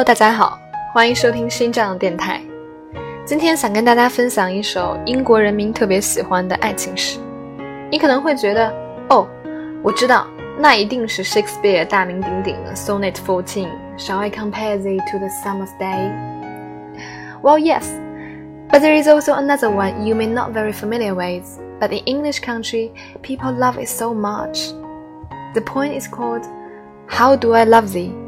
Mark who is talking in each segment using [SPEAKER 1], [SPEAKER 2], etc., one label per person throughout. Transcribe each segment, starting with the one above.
[SPEAKER 1] Hello，大家好，欢迎收听新这样电台。今天想跟大家分享一首英国人民特别喜欢的爱情诗。你可能会觉得，哦，我知道，那一定是 Shakespeare 大名鼎鼎的 Sonnet Fourteen。Shall I compare thee to the summer's day? Well, yes, but there is also another one you may not very familiar with. But in English country, people love it so much. The poem is called "How Do I Love Thee."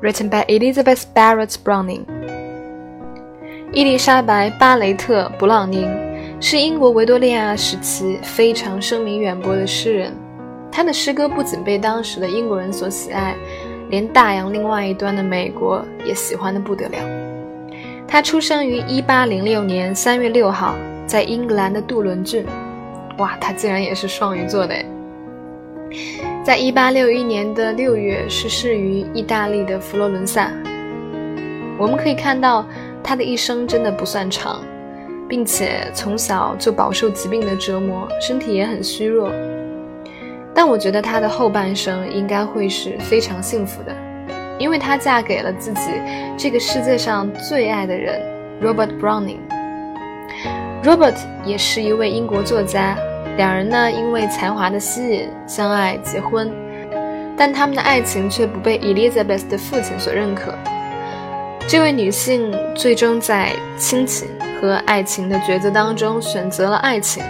[SPEAKER 1] Written by Elizabeth Barrett Browning，伊丽莎白·巴雷特·布朗宁是英国维多利亚时期非常声名远播的诗人。他的诗歌不仅被当时的英国人所喜爱，连大洋另外一端的美国也喜欢的不得了。他出生于1806年3月6号，在英格兰的杜伦郡。哇，他竟然也是双鱼座的！在一八六一年的六月逝世于意大利的佛罗伦萨。我们可以看到，他的一生真的不算长，并且从小就饱受疾病的折磨，身体也很虚弱。但我觉得他的后半生应该会是非常幸福的，因为她嫁给了自己这个世界上最爱的人 Robert Browning。Robert 也是一位英国作家。两人呢，因为才华的吸引相爱结婚，但他们的爱情却不被 Elizabeth 的父亲所认可。这位女性最终在亲情和爱情的抉择当中选择了爱情，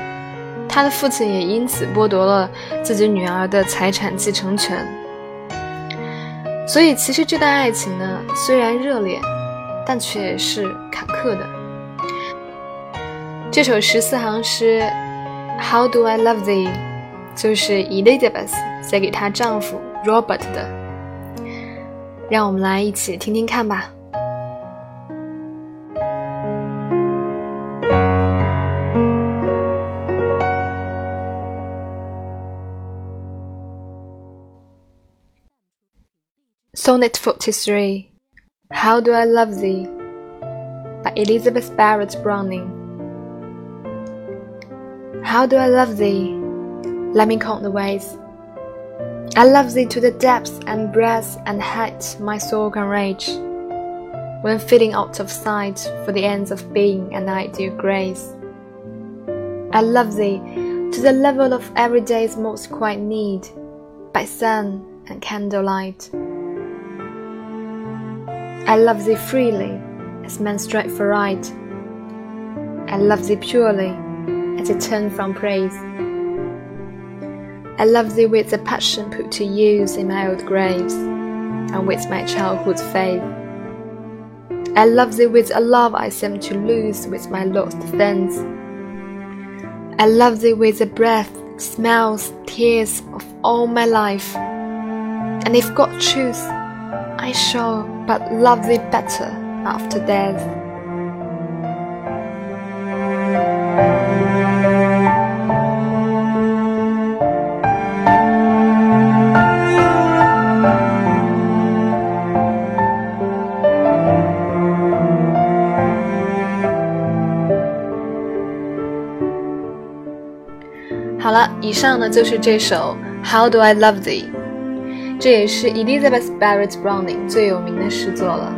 [SPEAKER 1] 她的父亲也因此剥夺了自己女儿的财产继承权。所以，其实这段爱情呢，虽然热烈，但却是坎坷的。这首十四行诗。How do I love thee？就是 Elizabeth 写给她丈夫 Robert 的。让我们来一起听听看吧。Sonnet 43 How Do I Love Thee by Elizabeth Barrett Browning how do I love thee? Let me count the ways. I love thee to the depths and breadth and height my soul can reach. When fitting out of sight for the ends of being and ideal grace. I love thee to the level of every day's most quiet need, by sun and candlelight. I love thee freely, as men strive for right. I love thee purely I turn from praise. I love thee with a passion put to use in my old graves, and with my childhood's faith. I love thee with a love I seem to lose with my lost things. I love thee with the breath, smells, tears of all my life. And if God choose, I shall but love thee better after death. 好了，以上呢就是这首《How Do I Love Thee》，这也是 Elizabeth Barrett Browning 最有名的诗作了。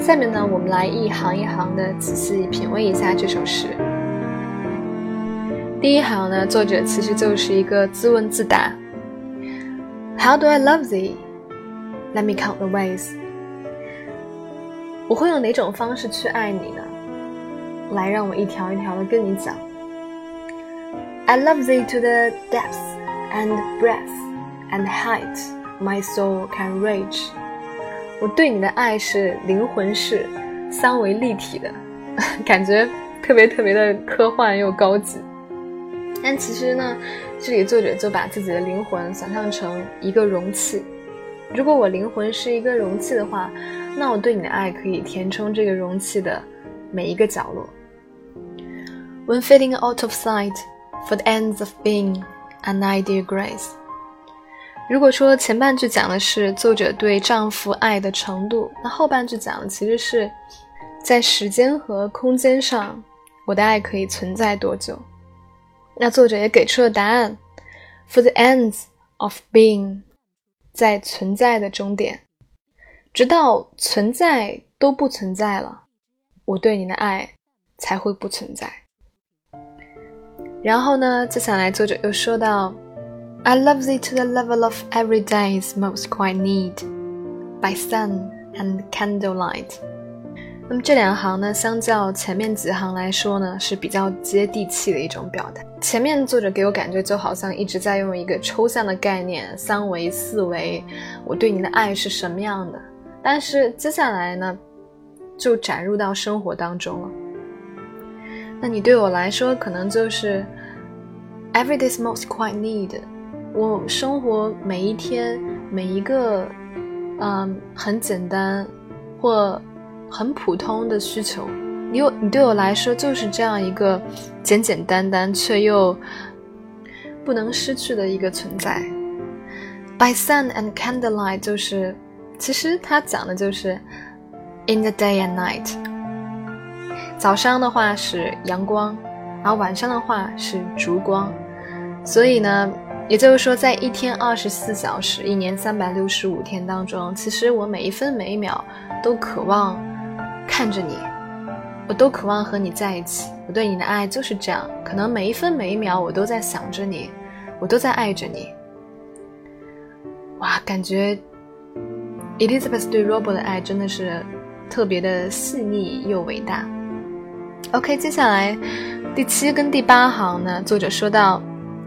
[SPEAKER 1] 下面呢，我们来一行一行的仔细品味一下这首诗。第一行呢，作者其实就是一个自问自答：How do I love thee? Let me count the ways。我会用哪种方式去爱你呢？来，让我一条一条的跟你讲。I love thee to the depths and breadth and height my soul can reach。我对你的爱是灵魂式、三维立体的，感觉特别特别的科幻又高级。但其实呢，这里作者就把自己的灵魂想象成一个容器。如果我灵魂是一个容器的话，那我对你的爱可以填充这个容器的每一个角落。When fading out of sight。For the ends of being, an ideal grace。如果说前半句讲的是作者对丈夫爱的程度，那后半句讲的其实是在时间和空间上，我的爱可以存在多久？那作者也给出了答案：For the ends of being，在存在的终点。直到存在都不存在了，我对你的爱才会不存在。然后呢，接下来作者又说到：“I love thee to the level of every day's most quiet need, by sun and candlelight。”那么这两行呢，相较前面几行来说呢，是比较接地气的一种表达。前面作者给我感觉就好像一直在用一个抽象的概念，三维、四维，我对你的爱是什么样的？但是接下来呢，就展入到生活当中了。那你对我来说，可能就是 everyday's most quite need。我生活每一天每一个，嗯，很简单或。很普通的需求，你有你对我来说就是这样一个简简单单却又不能失去的一个存在。By sun and candlelight 就是，其实它讲的就是 in the day and night。早上的话是阳光，然后晚上的话是烛光。所以呢，也就是说，在一天二十四小时、一年三百六十五天当中，其实我每一分每一秒都渴望。看着你，我都渴望和你在一起。我对你的爱就是这样，可能每一分每一秒我都在想着你，我都在爱着你。哇，感觉 Elizabeth 对 Robert 的爱真的是特别的细腻又伟大。OK，接下来第七跟第八行呢，作者说到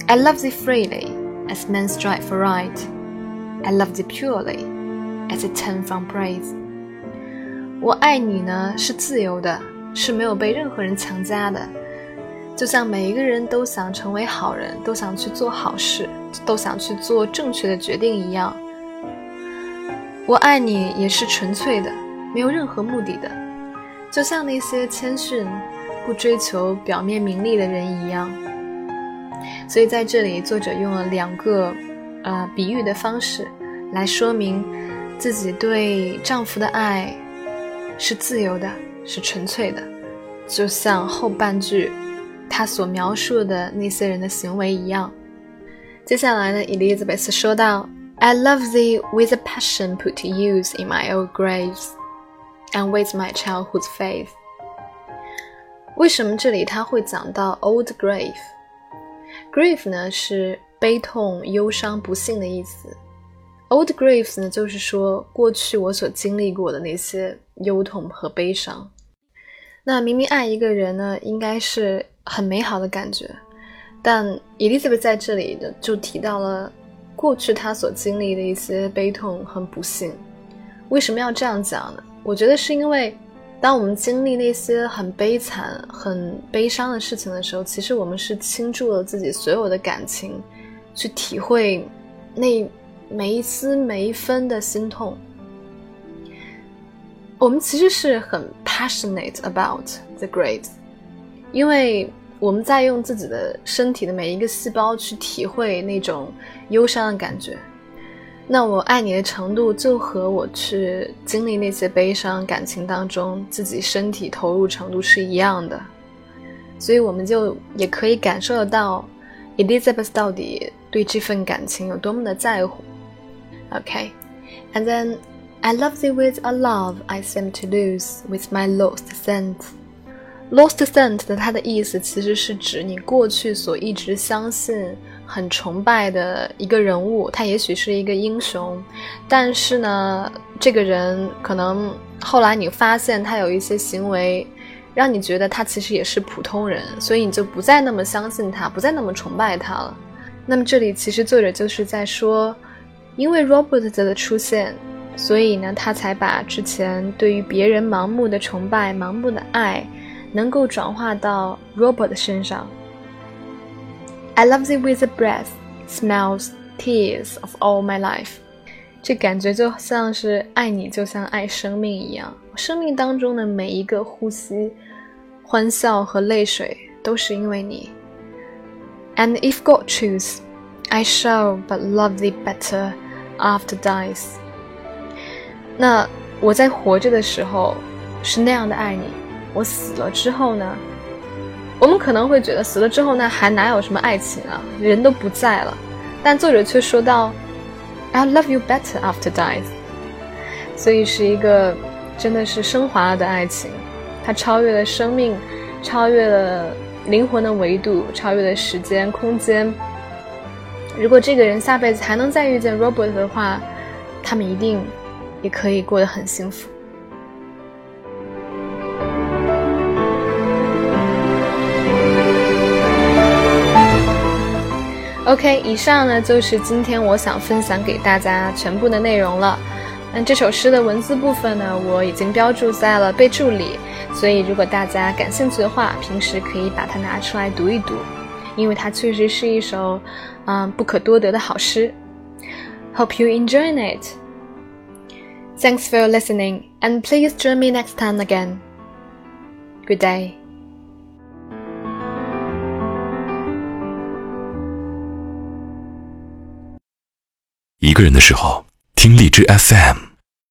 [SPEAKER 1] ：“I love thee freely as men strive for right. I love thee purely as they turn from praise.” 我爱你呢，是自由的，是没有被任何人强加的，就像每一个人都想成为好人，都想去做好事，都想去做正确的决定一样。我爱你也是纯粹的，没有任何目的的，就像那些谦逊、不追求表面名利的人一样。所以在这里，作者用了两个呃比喻的方式来说明自己对丈夫的爱。是自由的，是纯粹的，就像后半句他所描述的那些人的行为一样。接下来呢，Elizabeth 说道：“I love thee with a passion put to use in my old graves, and with my childhood's faith。”为什么这里他会讲到 old grave？grave 呢是悲痛、忧伤、不幸的意思。Old graves 呢，就是说过去我所经历过的那些忧痛和悲伤。那明明爱一个人呢，应该是很美好的感觉，但 Elizabeth 在这里呢，就提到了过去她所经历的一些悲痛和不幸。为什么要这样讲呢？我觉得是因为，当我们经历那些很悲惨、很悲伤的事情的时候，其实我们是倾注了自己所有的感情，去体会那。每一丝每一分的心痛，我们其实是很 passionate about the grave，因为我们在用自己的身体的每一个细胞去体会那种忧伤的感觉。那我爱你的程度就和我去经历那些悲伤感情当中自己身体投入程度是一样的，所以我们就也可以感受得到 Elizabeth 到底对这份感情有多么的在乎。OK，and then I love thee with a love I seem to lose with my lost scent. Lost scent 的它的意思其实是指你过去所一直相信、很崇拜的一个人物，他也许是一个英雄，但是呢，这个人可能后来你发现他有一些行为，让你觉得他其实也是普通人，所以你就不再那么相信他，不再那么崇拜他了。那么这里其实作者就是在说。因为 Robert 的出现，所以呢，他才把之前对于别人盲目的崇拜、盲目的爱，能够转化到 Robert 身上。I love thee with the breath, smells, tears of all my life。这感觉就像是爱你，就像爱生命一样。生命当中的每一个呼吸、欢笑和泪水，都是因为你。And if God choose, I shall but love thee better. After dies，那我在活着的时候是那样的爱你，我死了之后呢？ 我们可能会觉得死了之后那还哪有什么爱情啊？人都不在了。但作者却说到，I love you better after dies。所以是一个真的是升华了的爱情，它超越了生命，超越了灵魂的维度，超越了时间空间。如果这个人下辈子还能再遇见 Robert 的话，他们一定也可以过得很幸福。OK，以上呢就是今天我想分享给大家全部的内容了。那这首诗的文字部分呢，我已经标注在了备注里，所以如果大家感兴趣的话，平时可以把它拿出来读一读，因为它确实是一首，嗯，不可多得的好诗。Hope you enjoy it. Thanks for listening, and please join me next time again. Good day.
[SPEAKER 2] 一个人的时候，听荔枝 FM。